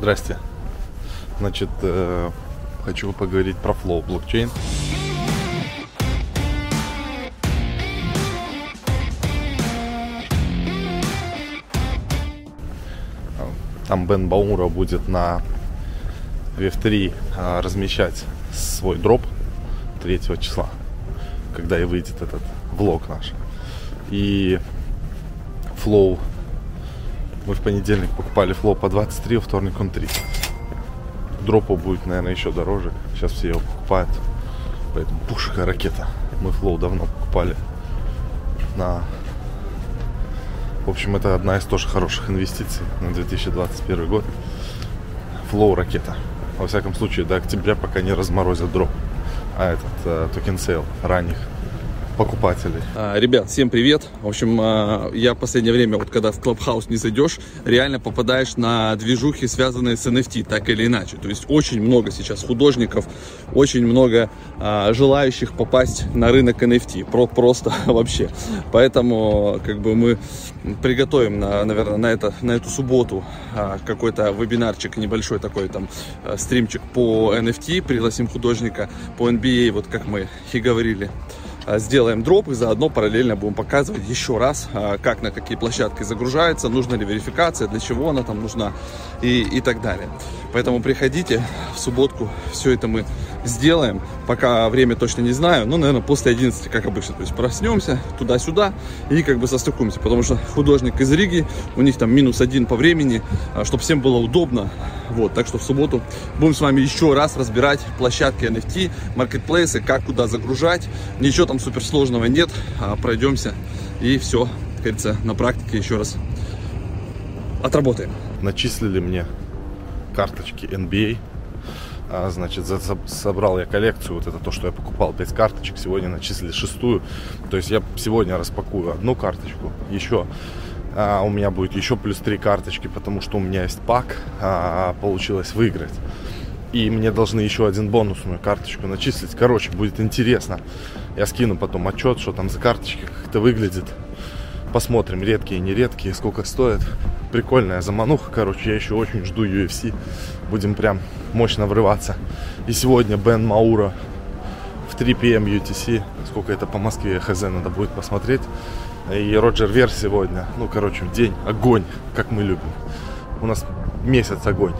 Здрасте. Значит, э, хочу поговорить про Flow блокчейн. Там Бен Баура будет на VF3 а, размещать свой дроп 3 числа, когда и выйдет этот влог наш. И Flow мы в понедельник покупали Flow по 23, во вторник он 30. Дропу будет, наверное, еще дороже. Сейчас все его покупают. Поэтому пушка ракета. Мы Flow давно покупали на в общем, это одна из тоже хороших инвестиций на 2021 год. Flow ракета. Во всяком случае, до октября пока не разморозят дроп. А этот э, token sale ранних покупателей. А, ребят, всем привет. В общем, а, я в последнее время, вот когда в Clubhouse не зайдешь, реально попадаешь на движухи, связанные с NFT, так или иначе. То есть очень много сейчас художников, очень много а, желающих попасть на рынок NFT. Про, просто вообще. Поэтому как бы мы приготовим, на, наверное, на, это, на эту субботу какой-то вебинарчик небольшой такой там стримчик по NFT, пригласим художника по NBA, вот как мы и говорили. А, сделаем дроп и заодно параллельно будем показывать еще раз, а, как на какие площадки загружается, нужна ли верификация, для чего она там нужна и, и так далее. Поэтому приходите в субботку, все это мы сделаем. Пока время точно не знаю, но, наверное, после 11, как обычно. То есть проснемся туда-сюда и как бы состыкуемся. Потому что художник из Риги, у них там минус один по времени, а, чтобы всем было удобно. Вот, так что в субботу будем с вами еще раз разбирать площадки NFT, маркетплейсы, как куда загружать. Ничего там суперсложного нет. А пройдемся и все, как говорится, на практике еще раз отработаем. Начислили мне карточки NBA а, значит, за, собрал я коллекцию, вот это то, что я покупал, 5 карточек, сегодня начислили шестую. То есть я сегодня распакую одну карточку, еще а, у меня будет еще плюс 3 карточки, потому что у меня есть пак, а, получилось выиграть. И мне должны еще один бонусную карточку начислить. Короче, будет интересно. Я скину потом отчет, что там за карточки, как это выглядит. Посмотрим, редкие, нередкие, сколько стоят. Прикольная замануха, короче, я еще очень жду UFC. Будем прям мощно врываться. И сегодня Бен Маура в 3 PM UTC. Сколько это по Москве, хз, надо будет посмотреть. И Роджер Вер сегодня. Ну, короче, день огонь, как мы любим. У нас месяц огонь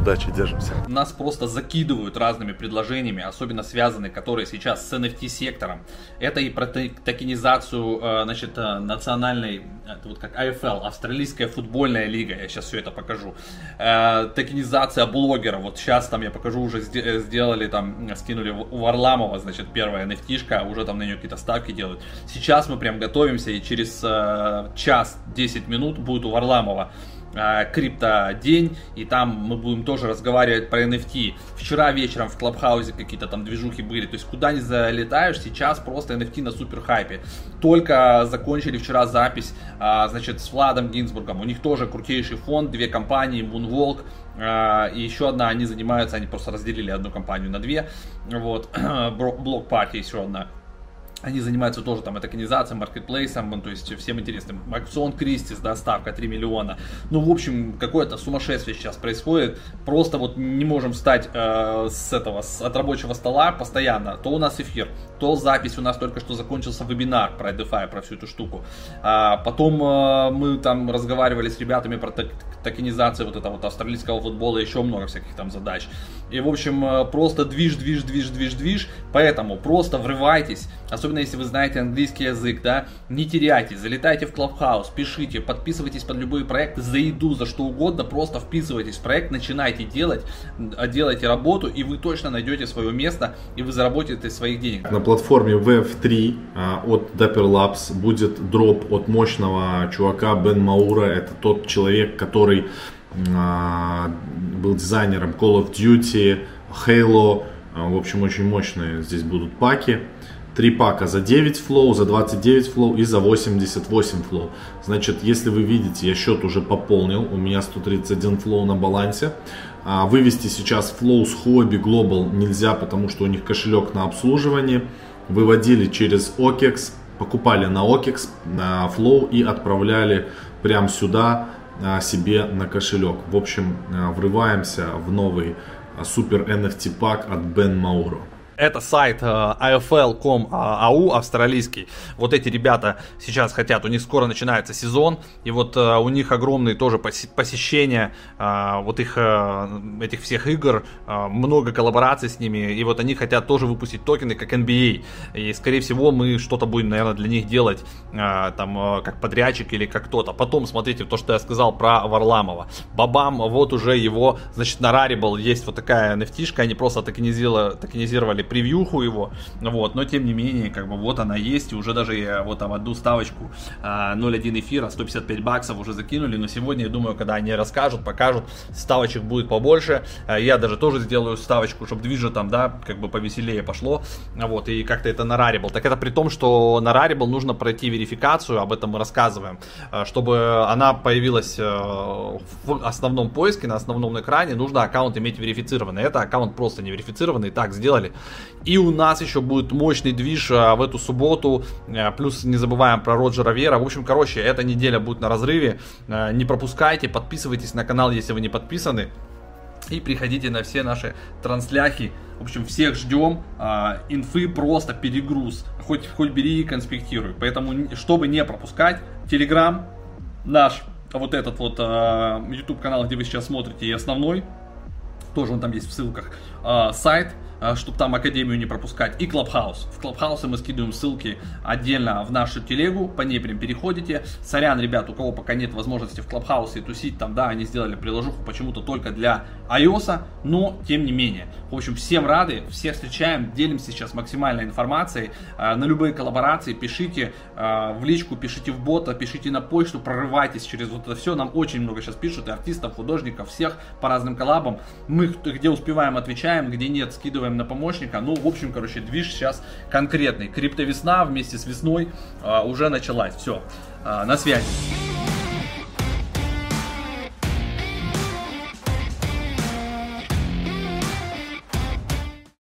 удачи, держимся. Нас просто закидывают разными предложениями, особенно связанные, которые сейчас с NFT-сектором. Это и про токенизацию, э, значит, э, национальной, это вот как АФЛ, Австралийская футбольная лига, я сейчас все это покажу. Э, токенизация блогеров, вот сейчас там я покажу, уже сделали там, скинули у Варламова, значит, первая NFT-шка, уже там на нее какие-то ставки делают. Сейчас мы прям готовимся, и через час 10 минут будет у Варламова Э, крипто день, и там мы будем тоже разговаривать про NFT. Вчера вечером в Клабхаузе какие-то там движухи были, то есть куда не залетаешь, сейчас просто NFT на супер хайпе. Только закончили вчера запись, а, значит, с Владом Гинзбургом, у них тоже крутейший фонд, две компании, Moonwalk, а, и еще одна, они занимаются, они просто разделили одну компанию на две, вот, блок партии еще одна. Они занимаются тоже там токенизацией, маркетплейсом, то есть всем интересным. Акцион Кристис, доставка 3 миллиона. Ну, в общем, какое-то сумасшествие сейчас происходит. Просто вот не можем встать э, с этого, с, от рабочего стола постоянно. То у нас эфир, то запись. У нас только что закончился вебинар про DeFi, про всю эту штуку. А, потом э, мы там разговаривали с ребятами про токенизацию вот этого вот австралийского футбола, еще много всяких там задач. И, в общем, э, просто движ, движ, движ, движ, движ. Поэтому просто врывайтесь, особенно если вы знаете английский язык, да, не теряйтесь, залетайте в Clubhouse, пишите, подписывайтесь под любые проекты, за еду, за что угодно, просто вписывайтесь в проект, начинайте делать, а, делайте работу, и вы точно найдете свое место, и вы заработаете своих денег. На платформе VF3 а, от Dapper Labs будет дроп от мощного чувака Бен Маура, это тот человек, который а, был дизайнером Call of Duty, Halo, а, в общем, очень мощные здесь будут паки. Три пака за 9 Flow, за 29 Flow и за 88 Flow. Значит, если вы видите, я счет уже пополнил, у меня 131 Flow на балансе. А вывести сейчас Flow с Huobi Global нельзя, потому что у них кошелек на обслуживание. Выводили через OKEX, покупали на OKEX, на Flow и отправляли прямо сюда себе на кошелек. В общем, врываемся в новый супер NFT пак от Ben Mauro. Это сайт AFL.com.au э, австралийский. Вот эти ребята сейчас хотят, у них скоро начинается сезон, и вот э, у них огромные тоже посещения э, вот их этих всех игр, много коллабораций с ними, и вот они хотят тоже выпустить токены как NBA. И скорее всего мы что-то будем, наверное, для них делать там как подрядчик или как кто-то. Потом смотрите то, что я сказал про Варламова. Бабам, вот уже его, значит, на Rarible есть вот такая nft они просто токенизировали превьюху его, вот, но тем не менее, как бы вот она есть, и уже даже я вот там одну ставочку 0.1 а, эфира, 155 баксов уже закинули, но сегодня, я думаю, когда они расскажут, покажут, ставочек будет побольше, а, я даже тоже сделаю ставочку, чтобы движа там, да, как бы повеселее пошло, вот, и как-то это на Rarible, так это при том, что на Rarible нужно пройти верификацию, об этом мы рассказываем, а, чтобы она появилась в основном поиске, на основном экране, нужно аккаунт иметь верифицированный, это аккаунт просто не верифицированный, так сделали, и у нас еще будет мощный движ а, в эту субботу. А, плюс не забываем про Роджера Вера. В общем, короче, эта неделя будет на разрыве. А, не пропускайте, подписывайтесь на канал, если вы не подписаны. И приходите на все наши трансляхи. В общем, всех ждем. инфы просто перегруз. Хоть, хоть бери и конспектируй. Поэтому, чтобы не пропускать, Телеграм наш, вот этот вот YouTube канал, где вы сейчас смотрите, и основной. Тоже он там есть в ссылках. сайт Э, чтобы там Академию не пропускать, и Клабхаус. В Клабхаусе мы скидываем ссылки отдельно в нашу телегу, по ней прям переходите. Сорян, ребят, у кого пока нет возможности в Клабхаусе тусить, там, да, они сделали приложуху почему-то только для iOS, но тем не менее. В общем, всем рады, всех встречаем, делимся сейчас максимальной информацией. Э, на любые коллаборации пишите э, в личку, пишите в бота, пишите на почту, прорывайтесь через вот это все. Нам очень много сейчас пишут, и артистов, художников, всех по разным коллабам. Мы где успеваем, отвечаем, где нет, скидываем рассчитываем на помощника. Ну, в общем, короче, движ сейчас конкретный. Криптовесна вместе с весной а, уже началась. Все, а, на связи.